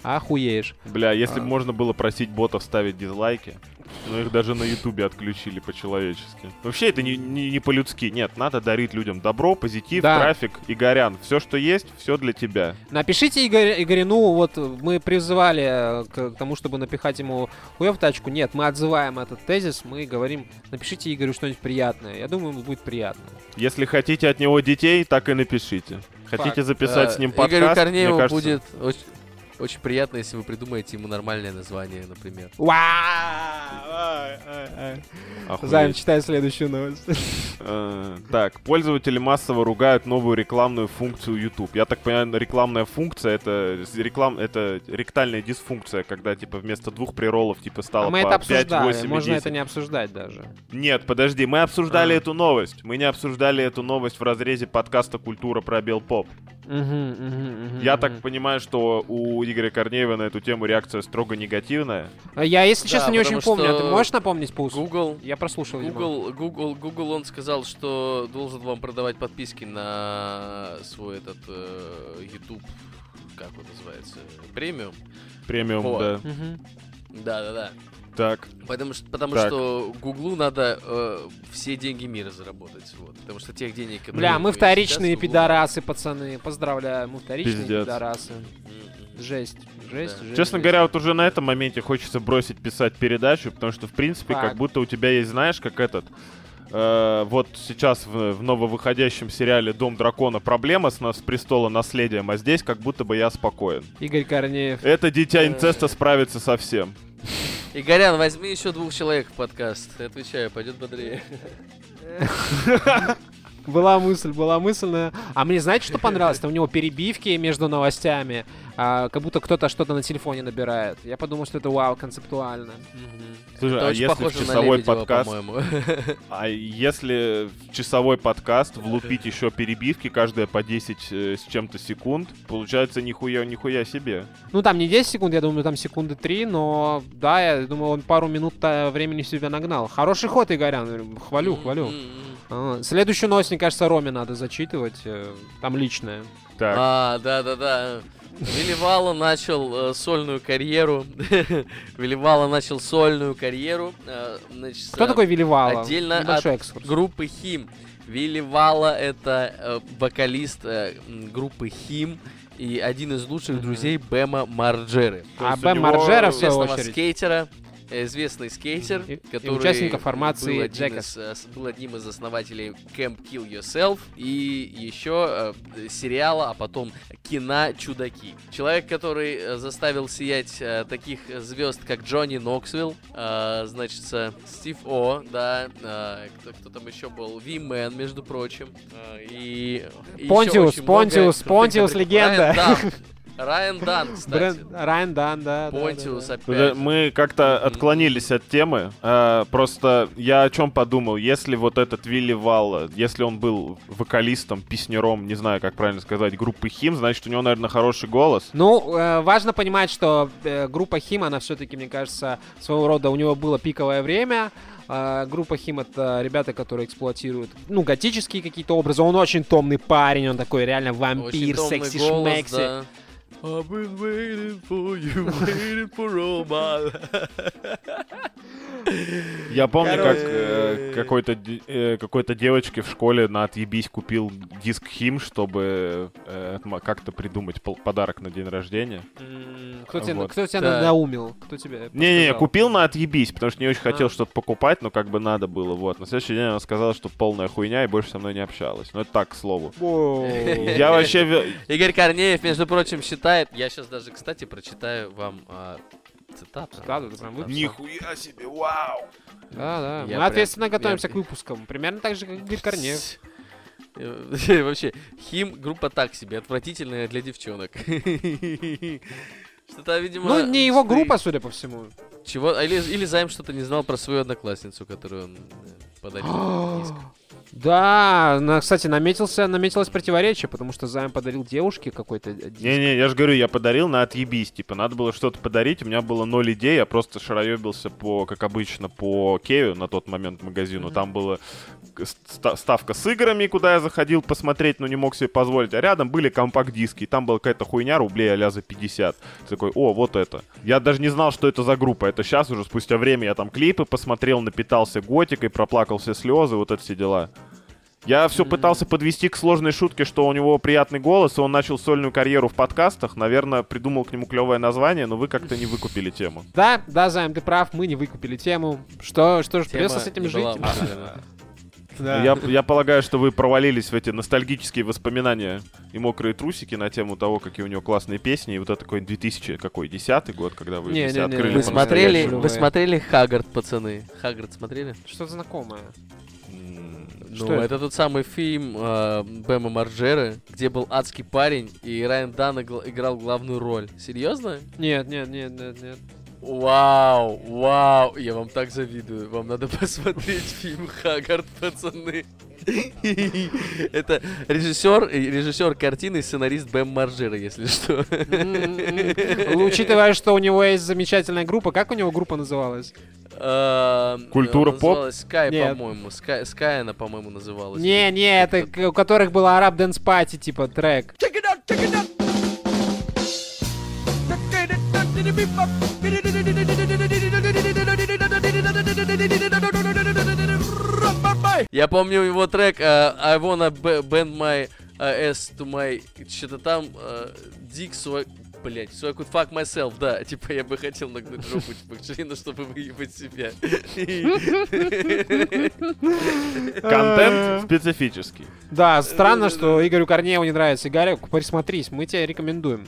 Охуеешь. Бля, если бы А. можно было просить ботов ставить дизлайки, но их даже на ютубе отключили по-человечески. Вообще это не, не, не по-людски. Нет, надо дарить людям добро, позитив, Да. трафик. Игорян, все, что есть, все для тебя. Напишите Игорь, Игорину, вот мы призывали э, к тому, чтобы напихать ему хуев в тачку. Нет, мы отзываем этот тезис, мы говорим, напишите Игорю что-нибудь приятное. Я думаю, ему будет приятно. Если хотите от него детей, так и напишите. Хотите Факт. записать Да, с ним подкаст, Игорю мне Корнееву кажется, будет очень, приятно, если вы придумаете ему нормальное название, например. Займ, читай следующую новость. Э, Так, пользователи массово ругают новую рекламную функцию YouTube. Я так понимаю, рекламная функция это реклам, это ректальная дисфункция, когда типа вместо двух приролов типа стало А мы по это 5, обсуждали, 8 и можно 10. это не обсуждать даже. Нет, подожди, мы обсуждали А. эту новость. Мы не обсуждали эту новость в разрезе подкаста «Культура пробел поп». Мгм, мгм, мгм, Я так понимаю, что у Игоря Корнеева на эту тему реакция строго негативная. А Я, если Да, честно, не очень помню. А ты можешь напомнить, Пус? Google, Я прослушал его. Google, Google, Google, он сказал, что должен вам продавать подписки на свой этот э, YouTube, как он называется, премиум. Премиум, Вот. да. Мгм. Да, да, да. Так, Потому что, потому Так. что Гуглу надо э, все деньги мира заработать, вот. Потому что тех денег, которые Бля, мы вторичные сейчас, Google- пидорасы, пацаны. Поздравляю, мы вторичные Пиздец. пидорасы. М-м. Жесть, жесть, Да. жесть. честно жесть. говоря, вот уже на этом моменте хочется бросить писать передачу, потому что, в принципе, Факт. как будто у тебя есть, знаешь, как этот... э, вот сейчас в, в нововыходящем сериале «Дом дракона» проблема с, нас, с престола наследием, а здесь как будто бы я спокоен. Игорь Корнеев. Это дитя инцеста справится со всем. Игорян, возьми еще двух человек в подкаст. Отвечаю, пойдет бодрее. Была мысль, была мысль. А мне знаете, что понравилось? Там у него перебивки между новостями, а, как будто кто-то что-то на телефоне набирает. Я подумал, что это вау, концептуально. Слушай, Это а очень если часовой Лебедева, подкаст, по-моему. а если в часовой подкаст влупить еще перебивки, каждая по 10 э, с чем-то секунд, получается нихуя, нихуя себе. Ну, там не 10 секунд, я думаю, там секунды 3, но да, я думаю, он пару минут э, времени себе нагнал. Хороший ход, Игорян, хвалю, хвалю. А, Следующую новость, мне кажется, Роме надо зачитывать. э, Там личное. Так, А, да-да-да. Вилливала начал э, сольную карьеру. Вилливала начал сольную карьеру. э, значит, Кто э, такой Вилливала? Отдельно Небольшой от экскурс. группы Хим. Вилли Вала это э, вокалист э, группы Хим и один из лучших Мгм. друзей Бэма Марджеры. А Бэм Марджера, в свою очередь. скейтера, известный скейтер, И- и который участника формации был, один из, э, был одним из основателей Camp Kill Yourself и еще э, сериала, а потом кино «Чудаки». Человек, который э, заставил сиять э, таких звезд, как Джонни Ноксвилл, э, значит, э, Стив О, да, э, кто, кто там еще был, Wee Man, между прочим, э, и... и Понтиус, Понтиус, Понтиус, легенда. Дан, Райан Дан, кстати. Брэн- Райан Дан, да. да, да, Понтиус да. опять. Мы как-то Мгм. отклонились от темы. А, просто я о чем подумал. Если вот этот Вилли Валла, если он был вокалистом, песнером, не знаю, как правильно сказать, группы Хим, значит, у него, наверное, хороший голос. Ну, э, важно понимать, что э, группа Хим, она все-таки, мне кажется, своего рода у него было пиковое время. Э, группа Хим это ребята, которые эксплуатируют, ну, готические какие-то образы. Он очень томный парень, он такой реально вампир, томный секси голос, шмекси. да. I've been waiting for you, waiting for all my Я помню, как э, какой-то э, какой-то девочке в школе на отъебись купил диск Хим, чтобы э, как-то придумать подарок на день рождения. Кто тебя, Вот. кто тебя Да. надоумил? Кто тебе Не-не, купил на отъебись, потому что не очень хотел А. что-то покупать, но как бы надо было, вот. На следующий день она сказала, что полная хуйня и больше со мной не общалась. Ну это так, к слову. Я вообще... Игорь Корнеев, между прочим, считает... Я сейчас даже, кстати, прочитаю вам а, цитату. Цитату ты прям выписал? Нихуя себе, вау! Да, да. Я Мы прям- ответственно я готовимся прям- к выпускам. Примерно так же, как Игорь Корнеев. Э, Вообще, Хим группа так себе, отвратительная для девчонок. Что-то, видимо... Ну, не его группа, судя по всему. Чего? Или, или Займ что-то не знал про свою одноклассницу, которую он э, подарил. диск. Да, на, кстати, наметился, наметилось противоречие, потому что Займ подарил девушке какой-то диск. Не-не, я же говорю, я подарил на отъебись. Типа, надо было что-то подарить, у меня было ноль идей, я просто шароебился по, как обычно, по Кею на тот момент магазину. Там была ставка с играми, куда я заходил посмотреть, но не мог себе позволить. А рядом были компакт-диски, и там была какая-то хуйня рублей а за 50. Ты такой, о, вот это. Я даже не знал, что это за группа. Это сейчас уже, спустя время, я там клипы посмотрел, напитался готикой, проплакал все слезы, вот это все дела. Я все пытался подвести к сложной шутке, что у него приятный голос, и он начал сольную карьеру в подкастах. Наверное, придумал к нему клевое название, но вы как-то не выкупили тему. Да, да, Займ, ты прав, мы не выкупили тему. Что, что ж, Тема придется с этим жить. Да. Я, я полагаю, что вы провалились в эти ностальгические воспоминания и мокрые трусики на тему того, какие у него классные песни. И вот это такой 2000, какой, 10 год, когда вы Не, все не, не, открыли не. Вы смотрели, вы смотрели Хаггард, пацаны? Хаггард смотрели? Что-то знакомое. Ну, это? это? тот самый фильм э, Бэма Марджеры, где был адский парень, и Райан Дан играл главную роль. Серьезно? Нет, нет, нет, нет, нет. Вау, вау, я вам так завидую. Вам надо посмотреть фильм Хаггард, пацаны. Это режиссер, и режиссер картины и сценарист Бэм Марджера, если что. М-м-м. Учитывая, что у него есть замечательная группа, как у него группа называлась? А, Культура поп? Sky, Нет. по-моему. Sky, Sky она, по-моему, называлась. Не, не, это у которых был Arab Dance Party, типа трек. Я помню его трек э, I wanna bend my э, ass to my... Что-то там... э, Dick so I... Блять, so I could fuck myself, да. Типа я бы хотел нагнуть жопу Бакширина, чтобы выебать себя. Контент специфический. Да, странно, что Игорю Корнееву не нравится. Игорь, присмотрись, мы тебе рекомендуем.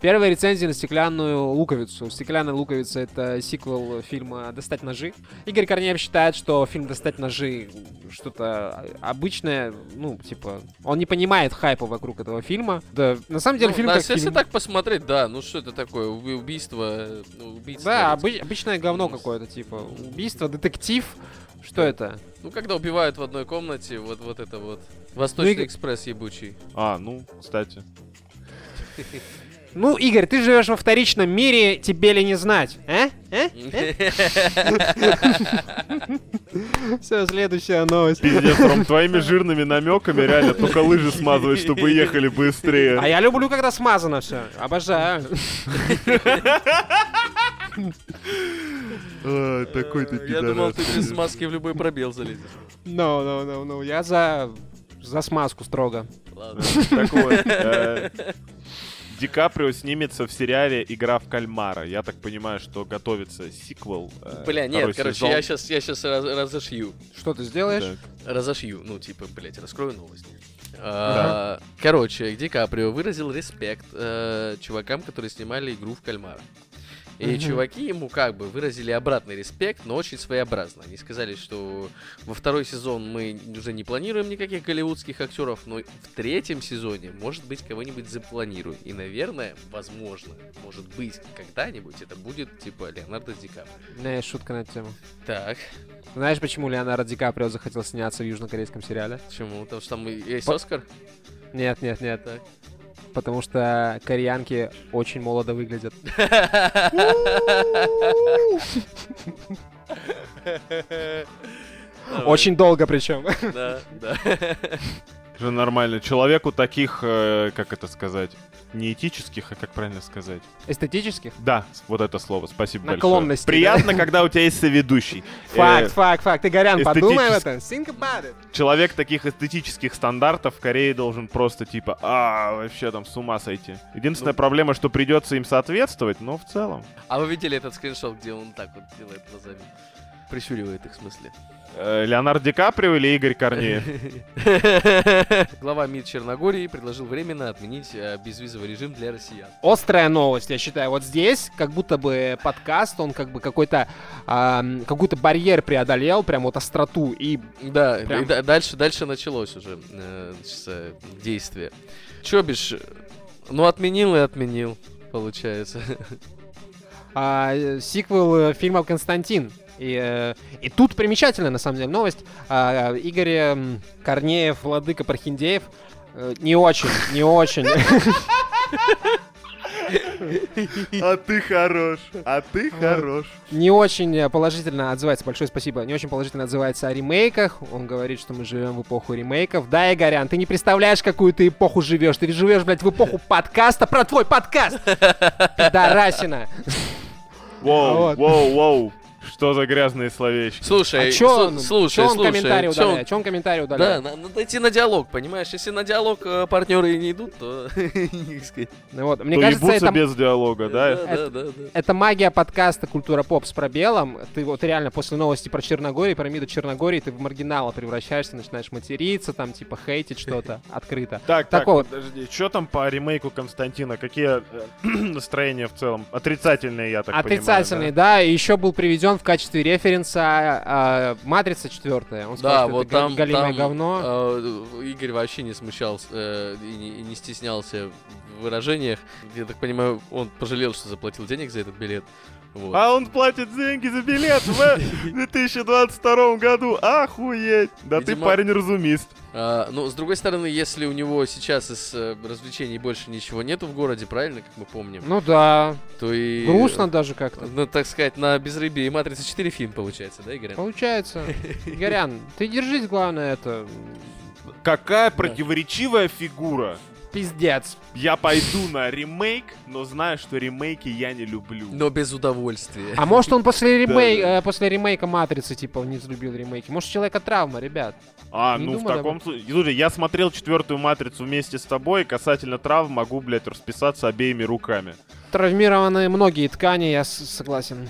Первая рецензия на «Стеклянную луковицу». «Стеклянная луковица» — это сиквел фильма «Достать ножи». Игорь Корнеев считает, что фильм «Достать ножи» что-то обычное, ну, типа, он не понимает хайпа вокруг этого фильма. Да, на самом деле Ну, фильм да, как если фильм. так посмотреть, да, ну что это такое? Уби- Убийство... ну, убийца, Да, обы- обычное говно какое-то, типа, убийство, детектив. Что это? Ну, когда убивают в одной комнате, вот, вот это вот. Восточный Ну и- экспресс ебучий. А, ну, кстати. Ну, Игорь, ты живешь во вторичном мире, тебе ли не знать? А? А? Все, следующая новость. Пиздец, Ром, твоими жирными намеками реально только лыжи смазывать, чтобы ехали А быстрее. я люблю, когда смазано все. Обожаю. А, Такой ты Я думал, ты без маски в любой пробел залезешь. Ну, ну, ну, ну, я за за смазку строго. Ладно. Так вот, э, Ди Каприо снимется в сериале «Игра в кальмара». Я так понимаю, что готовится сиквел. э, Бля, нет, короче, сезон. я сейчас, я сейчас разошью. Что ты сделаешь? Так. Разошью, ну, типа, блять, раскрою новость. А, Короче, Ди Каприо выразил респект э, чувакам, которые снимали игру в кальмара. И Мгм. чуваки ему как бы выразили обратный респект, но очень своеобразно. Они сказали, что во второй сезон мы уже не планируем никаких голливудских актеров, но в третьем сезоне, может быть, кого-нибудь запланируем. И, наверное, возможно, может быть, когда-нибудь это будет типа Леонардо Ди Каприо. У меня есть шутка на эту тему. Так, Знаешь, почему Леонардо Ди Каприо захотел сняться в южнокорейском сериале? почему? Потому что там есть По- Оскар? Нет, нет, нет. Так. Потому что кореянки очень молодо выглядят. Очень долго причем. Да, да. Же нормально. Человеку таких, э, как это сказать, не этических, а как правильно сказать? Эстетических? Да, вот это слово. Спасибо Наклонности, большое. Приятно, когда у тебя есть соведущий. Факт, Э, факт, факт. Ты, Горян, подумай об этом. Think about it. Человек таких эстетических стандартов в Корее должен просто типа, а, вообще там с ума сойти. Единственная Ну. проблема, что придется им соответствовать, но в целом. А вы видели этот скриншот, где он так вот делает глазами? Прищуривает их в смысле. Э, Леонард Ди Каприо или Игорь Корнеев? Глава МИД Черногории предложил временно отменить э, безвизовый режим для россиян. Острая новость, я считаю. Вот здесь как будто бы подкаст, он как бы какой-то какой-то барьер преодолел, прям вот остроту. И Да, Прям. и да- дальше, дальше началось уже э, с, э, действие. Чё бишь, ну отменил и отменил, получается. а, сиквел фильма «Константин». И, э, и тут примечательная, на самом деле, новость. А, Игорь м, Корнеев, Владыка Пархиндеев, э, не очень, не очень. А ты хорош, а ты хорош. не очень э, положительно отзывается, большое спасибо, не очень положительно отзывается о ремейках. Он говорит, что мы живем в эпоху ремейков. Да, Игорян, ты не представляешь, какую ты эпоху живешь. Ты живешь, блядь, в эпоху подкаста про твой подкаст. Пидорасина. Воу, Вот. воу, воу. Что за грязные словечки? Слушай, А чё он, слушай, чё он слушай, комментарий чё удаляет? Чё он комментарий Да, удаляет? на- надо идти на диалог, понимаешь? Если на диалог э, партнеры не идут, то... Ну вот, мне То кажется, ебутся это, без диалога, да? Да, да, да, да. это магия подкаста «Культура поп» с пробелом. Ты вот реально после новости про Черногорию, про МИДа Черногории, ты в маргинала превращаешься, начинаешь материться, там, типа, хейтить что-то открыто. Так, так, Такого- подожди, что там по ремейку Константина? Какие э, настроения в целом? Отрицательные, я так понимаю. да? и еще был приведен в качестве референса а, «Матрица четвертая». Он сказал, Да, что вот это там, галимое там, говно. э, Игорь вообще не смущался э, и, не, и не стеснялся в выражениях. Я так понимаю, он пожалел, что заплатил денег за этот билет. Вот. А он платит деньги за билет в 2022 году. Охуеть! Да ты Видимо- парень разумист. А, ну, с другой стороны, если у него сейчас из э, развлечений больше ничего нету в городе, правильно, как мы помним, Ну да, то и... грустно даже как-то. Ну, так сказать, на безрыбье и Матрица 4 фильм получается, да, Игорь? Получается. Горян, ты держись, главное, это... Какая противоречивая фигура. Пиздец. Я пойду на ремейк, но знаю, что ремейки я не люблю. Но без удовольствия. А может он после, ремей- Да, э, после ремейка Матрицы, типа, не взлюбил ремейки? Может, у человека травма, ребят? А, Не ну в таком случае... Слушай, я смотрел четвертую матрицу вместе с тобой, касательно травм могу, блядь, расписаться обеими руками. Травмированы многие ткани, я с- согласен.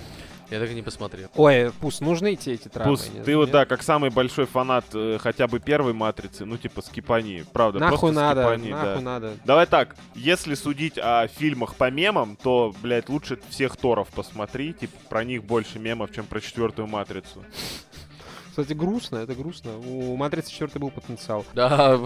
Я так и не посмотрел. Ой, пусть нужны эти, эти травмы? Пус, ты вот, да, как самый большой фанат э, хотя бы первой матрицы, ну, типа, скипани, правда, Нахуй просто надо, скипани, нахуй да. надо. Давай так, если судить о фильмах по мемам, то, блядь, лучше всех Торов посмотри, типа, про них больше мемов, чем про четвертую матрицу. Кстати, грустно, это грустно. У Матрицы 4 был потенциал. Да,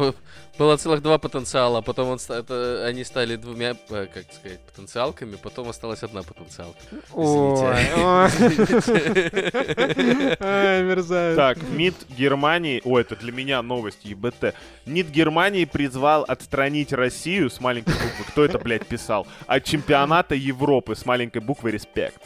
было целых два потенциала, потом он это, они стали двумя, э, как сказать, потенциалками, потом осталась одна потенциалка. Ой, ой. Мерзавец. Так, МИД Германии, о, это для меня новость, ЕБТ. МИД Германии призвал отстранить Россию с маленькой буквы, кто это, блядь, писал, от чемпионата Европы с маленькой буквы «Респект».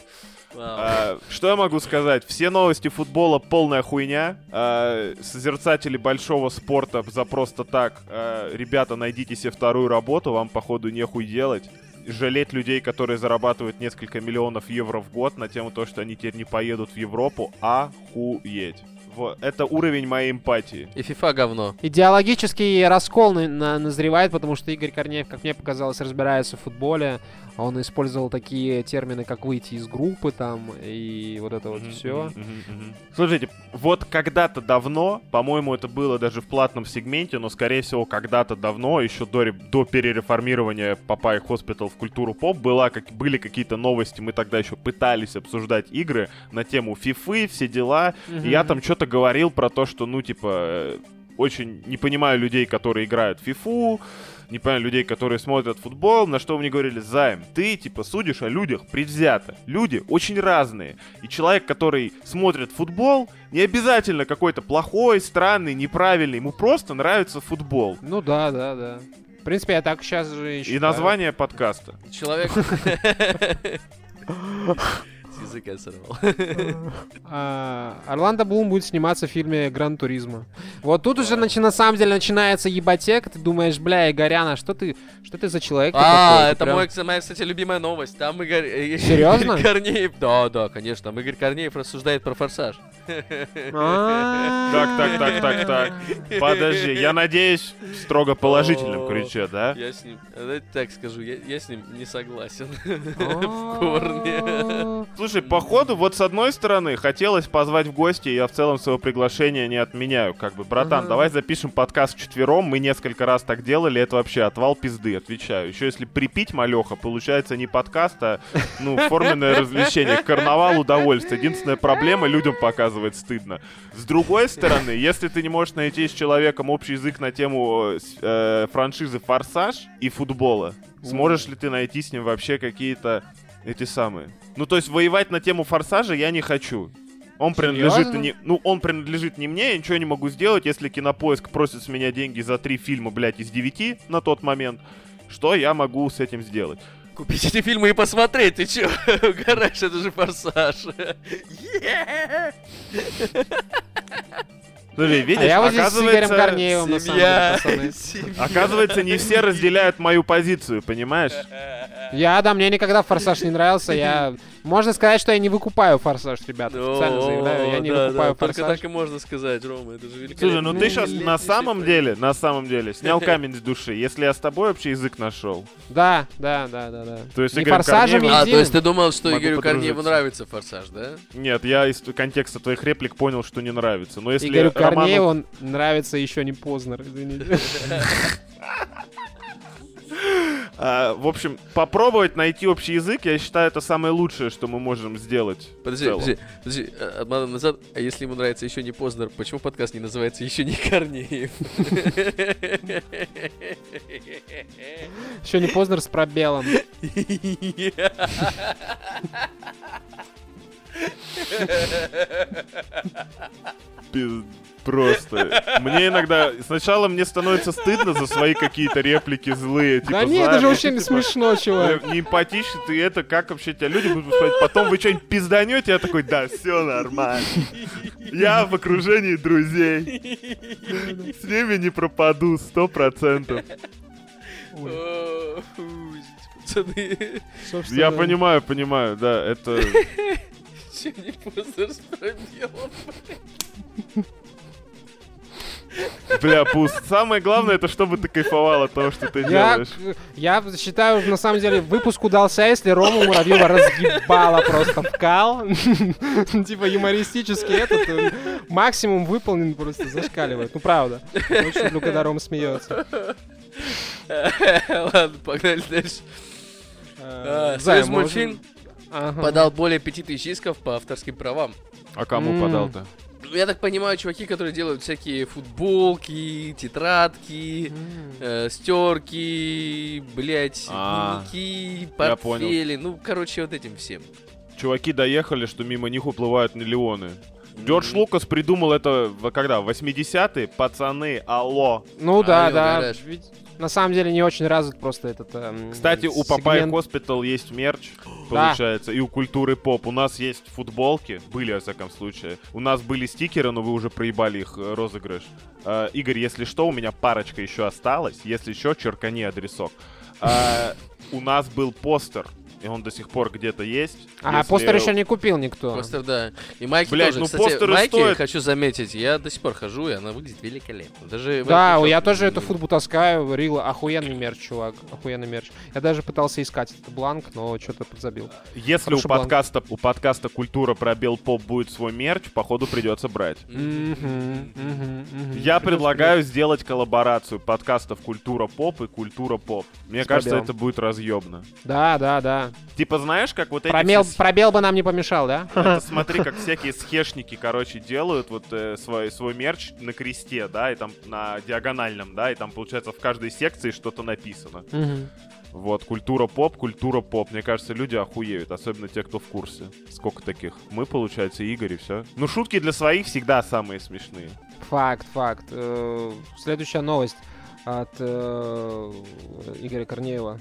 А, что я могу сказать? Все новости футбола полная хуйня. А, созерцатели большого спорта за просто так. а, ребята, найдите себе вторую работу, вам походу нехуй делать. Жалеть людей, которые зарабатывают несколько миллионов евро в год на тему то, что они теперь не поедут в Европу, охуеть. Вот, это уровень моей эмпатии. И FIFA говно. Идеологический раскол на- на- назревает, потому что Игорь Корнеев, как мне показалось, разбирается в футболе. Он использовал такие термины, как выйти из группы там и вот это вот все. Слушайте, вот когда-то давно, по-моему, это было даже в платном сегменте, но, скорее всего, когда-то давно, еще до, до перереформирования Папай Хоспитал в культуру поп, была, как, были какие-то новости, мы тогда еще пытались обсуждать игры на тему фифы, все дела, и я там что-то говорил про то, что, ну, типа, э, очень не понимаю людей, которые играют в фифу, не понимаю людей, которые смотрят футбол, на что вы мне говорили, Займ, ты, типа, судишь о людях предвзято. Люди очень разные. И человек, который смотрит футбол, не обязательно какой-то плохой, странный, неправильный. Ему просто нравится футбол. Ну да, да, да. В принципе, я так сейчас же и И название подкаста. Человек... Языка сорвал. А, Орландо Блум будет сниматься в фильме Гран Туризма. Вот тут уже начи- на самом деле начинается ебатека. Ты думаешь, бля, Игоряна, что ты, что ты за человек? А, это моя, кстати, любимая новость. Там Игорь... э, Серьезно? Корнеев... Да, да, конечно. Там Игорь Корнеев рассуждает про форсаж. А. Так, так, так, так, так. Подожди, я надеюсь, в строго положительном ключе, да? Я с ним... э, Так скажу, я, я с ним не согласен. А. В корне. Слушай, походу, вот с одной стороны, хотелось позвать в гости, я в целом своего приглашения не отменяю. Как бы, братан, Ага. давай запишем подкаст четвером. Мы несколько раз так делали, это вообще отвал пизды, отвечаю. Еще если припить малеха, получается не подкаст, а ну, форменное развлечение. Карнавал удовольствия. Единственная проблема, людям показывать стыдно. С другой стороны, если ты не можешь найти с человеком общий язык на тему э, франшизы «Форсаж» и футбола, сможешь ли ты найти с ним вообще какие-то эти самые. Ну, то есть воевать на тему форсажа я не хочу. Он принадлежит Серьезно? не, ну, он принадлежит не мне, я ничего не могу сделать, если Кинопоиск просит с меня деньги за три фильма, блядь, из девяти на тот момент. Что я могу с этим сделать? Купить эти фильмы и посмотреть, ты чё? Угораешь, это же форсаж. Yeah! Слушай, видишь, А я вот здесь с Игорем оказывается, самом деле, Семья. Семья. оказывается, не все разделяют мою позицию, понимаешь? Я, да, мне никогда Форсаж не нравился. Я... Можно сказать, что я не выкупаю Форсаж, ребята. О, заявляю, я не да, выкупаю да, Только Форсаж. так и можно сказать, Рома, это же великолепно. Слушай, ну ты сейчас на самом деле, на самом деле, снял камень с души. Если я с тобой общий язык нашел, Да, да, да, да, да. То есть не Игорь Форсажем Корнеев- А, то есть ты думал, что Игорю Корнееву нравится форсаж, да? нет, я из контекста твоих реплик понял, что не нравится. Но если Игорю Роману- Корнееву он нравится еще не Познер, извините. А, в общем, попробовать найти общий язык, я считаю, это самое лучшее, что мы можем сделать. Подожди, подожди, подожди, э, отмотаем назад. А если ему нравится еще не Познер, почему подкаст не называется еще не Корнеев? Еще не Познер с пробелом. Пиз- Просто. Мне иногда... Сначала мне становится стыдно за свои какие-то реплики злые. Типа, Да нет, это «Зай, же вообще не типа, смешно, чувак. э, Не эмпатичный ты это, как вообще тебя люди будут спрашивать. Потом вы что-нибудь пизданете, я такой, да, все нормально. Я в окружении друзей. С ними не пропаду, сто процентов. Я понимаю, понимаю, да, это... не Познер с пробелом. Бля, пуст. Самое главное, это чтобы ты кайфовал от того, что ты делаешь. я считаю, на самом деле, выпуск удался, если Рому Муравьева разъебала просто в кал. Типа юмористический этот э, максимум выполнен просто зашкаливает. Ну правда. Очень люблю, когда Рома смеется. Ладно, погнали дальше. А, Зай, Союз Ага. подал более 5000 исков по авторским правам. А кому подал-то? Я так понимаю, чуваки, которые делают всякие футболки, тетрадки, э, стерки, блять, А, дневники, я портфели, ну, короче, вот этим всем. Чуваки доехали, что мимо них уплывают миллионы. Джордж Лукас придумал это в- когда? В 80-е? Пацаны, алло. Ну да, да. гараж. Ведь на самом деле не очень развит просто этот эм, Кстати, у Папай. Хоспитал есть мерч, получается, и у Культуры Поп. У нас есть футболки, были, во всяком случае. У нас были стикеры, но вы уже проебали их э, розыгрыш. Э, Игорь, если что, у меня парочка еще осталась. Если что, черкани адресок. Э, У нас был постер, и он до сих пор где-то есть. А, Если- постер еще не купил никто. Постер, да. И майки Блядь, тоже. ну Кстати, постеры майки, стоят- хочу заметить, я до сих пор хожу, и она выглядит великолепно. Даже Да, я шоке. тоже эту футбу таскаю, Рил, охуенный мерч, чувак, охуенный мерч. Я даже пытался искать этот бланк, но что-то подзабил. Если у Хороший бланк. подкаста, у подкаста Культура пробел поп будет свой мерч, походу придется брать. Мгм, мгм, мгм. Я предлагаю сделать коллаборацию подкастов Культура Поп и Культура Поп. Мне С кажется, пробелом. это будет разъемно. Да, да, да. Типа, знаешь, как вот эти Пробел, все пробел бы нам не помешал, да? Это смотри, как всякие схешники, короче, делают вот э, свой, свой мерч на кресте, да, и там на диагональном, да, и там, получается, в каждой секции что-то написано. Мгм. Вот, культура поп, культура поп. Мне кажется, люди охуеют, особенно те, кто в курсе. Сколько таких? Мы, получается, Игорь и все. Ну, шутки для своих всегда самые смешные. Факт, факт. Э, Следующая новость от э, Игоря Корнеева.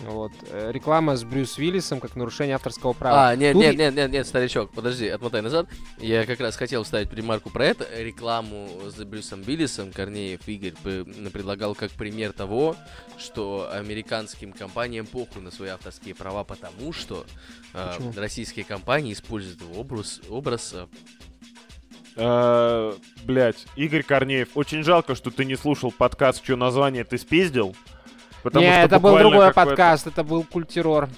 Вот. Э, Реклама с Брюс Уиллисом как нарушение авторского права. А, нет, Тут нет, нет, нет, нет, старичок, подожди, отмотай назад. Я как раз хотел вставить ремарку про это. Рекламу с Брюсом Виллисом Корнеев Игорь предлагал как пример того, что американским компаниям похуй на свои авторские права, потому что э, российские компании используют его образ, образ Э, Блять, Игорь Корнеев, очень жалко, что ты не слушал подкаст, что название ты спиздил. Потому Не, это был другой подкаст, это был Культирор.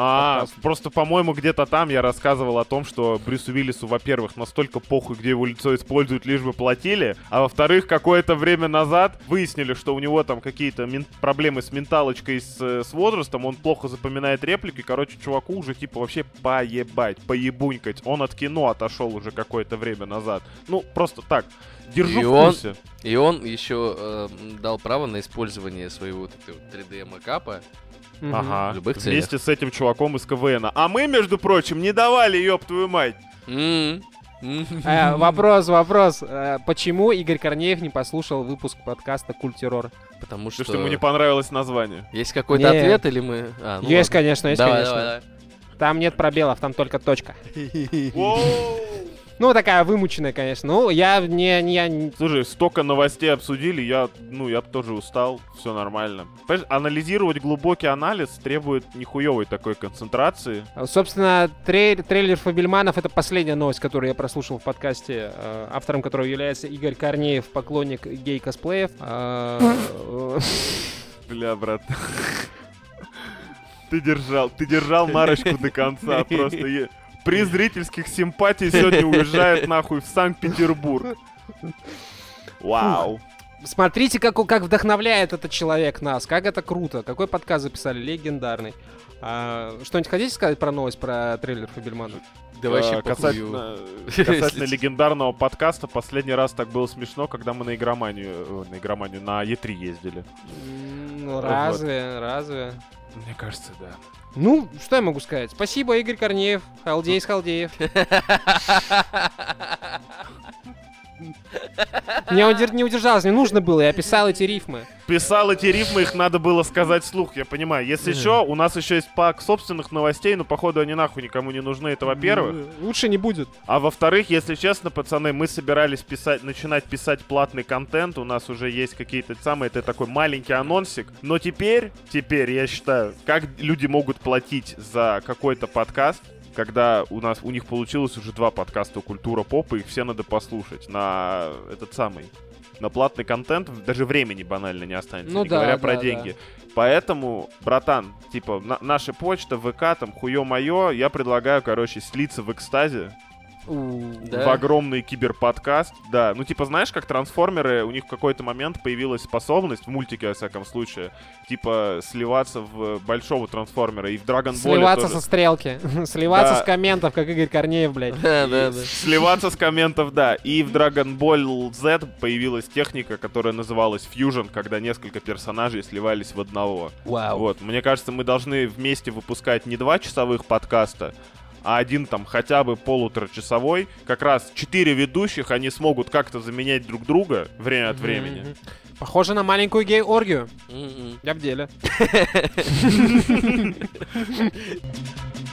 А, подкаст. просто, по-моему, где-то там я рассказывал о том, что Брюсу Уиллису, во-первых, настолько похуй, где его лицо используют, лишь бы платили, а во-вторых, какое-то время назад выяснили, что у него там какие-то мен- проблемы с менталочкой, с, э, с возрастом, он плохо запоминает реплики, короче, чуваку уже типа вообще поебать, поебунькать. Он от кино отошел уже какое-то время назад. Ну, просто так. Держу И в он- курсе. И он еще э, дал право на использование своего вот этого 3D макапа. Ага. В любых Вместе с этим чуваком из КВН. А мы, между прочим, не давали, ёб твою мать. М. Э, Вопрос, вопрос. Э, Почему Игорь Корнеев не послушал выпуск подкаста Культирор? Потому что... Потому что ему не понравилось название. Есть какой-то Не. ответ или мы... А, ну Есть, ладно. конечно, есть, Давай, конечно. давай, Там нет пробелов, там только точка. Ну, такая вымученная, конечно. Ну, я не... не, я Слушай, столько новостей обсудили, я, ну, я тоже устал, все нормально. Понимаешь, анализировать глубокий анализ требует нихуевой такой концентрации. Собственно, трей- трейлер Фабельманов — это последняя новость, которую я прослушал в подкасте, э, автором которого является Игорь Корнеев, поклонник гей-косплеев. А, э, Бля, брат. Ты держал, ты держал Марочку до конца, просто. Е- При зрительских симпатий сегодня уезжает нахуй в Санкт-Петербург. Вау. Смотрите, как, как вдохновляет этот человек нас, как это круто, какой подкаст записали, легендарный. А, что-нибудь хотите сказать про новость, про трейлер Фабельмана? Да вообще Э, касательно, касательно легендарного подкаста, последний раз так было смешно, когда мы на игроманию, э, на игроманию, на Е3 ездили. Ну, разве, разве? Мне кажется, да. Ну, что я могу сказать? Спасибо, Игорь Корнеев, халдей из халдеев. Не, удер- не удержалась, мне нужно было, я писал эти рифмы. Писал эти рифмы, их надо было сказать вслух, я понимаю. Если что, у нас еще есть пак собственных новостей, но походу они нахуй никому не нужны, это во-первых. Лучше не будет. А во-вторых, если честно, пацаны, мы собирались писать, начинать писать платный контент, у нас уже есть какие-то самые, это такой маленький анонсик. Но теперь, теперь, я считаю, как люди могут платить за какой-то подкаст, когда у нас у них получилось уже два подкаста «Культура попа», их все надо послушать на этот самый на платный контент даже времени банально не останется, Ну не да, говоря да, про да. деньги. Поэтому, братан, типа, на- наша почта, ВК, там, хуё моё, я предлагаю, короче, слиться в экстазе, Да. в огромный киберподкаст. Да, ну типа знаешь, как трансформеры, у них в какой-то момент появилась способность, в мультике, во всяком случае, типа сливаться в большого трансформера. И в Dragon Ball Сливаться тоже. со стрелки. Сливаться Да. с комментов, как Игорь Корнеев, блядь. Да, да, да. Сливаться с комментов, да. И в Dragon Ball Z появилась техника, которая называлась Fusion, когда несколько персонажей сливались в одного. Вау. Вот, мне кажется, мы должны вместе выпускать не два часовых подкаста, а один там хотя бы полуторачасовой, как раз четыре ведущих, они смогут как-то заменять друг друга время от времени. Похоже на маленькую гей-оргию. Я в деле.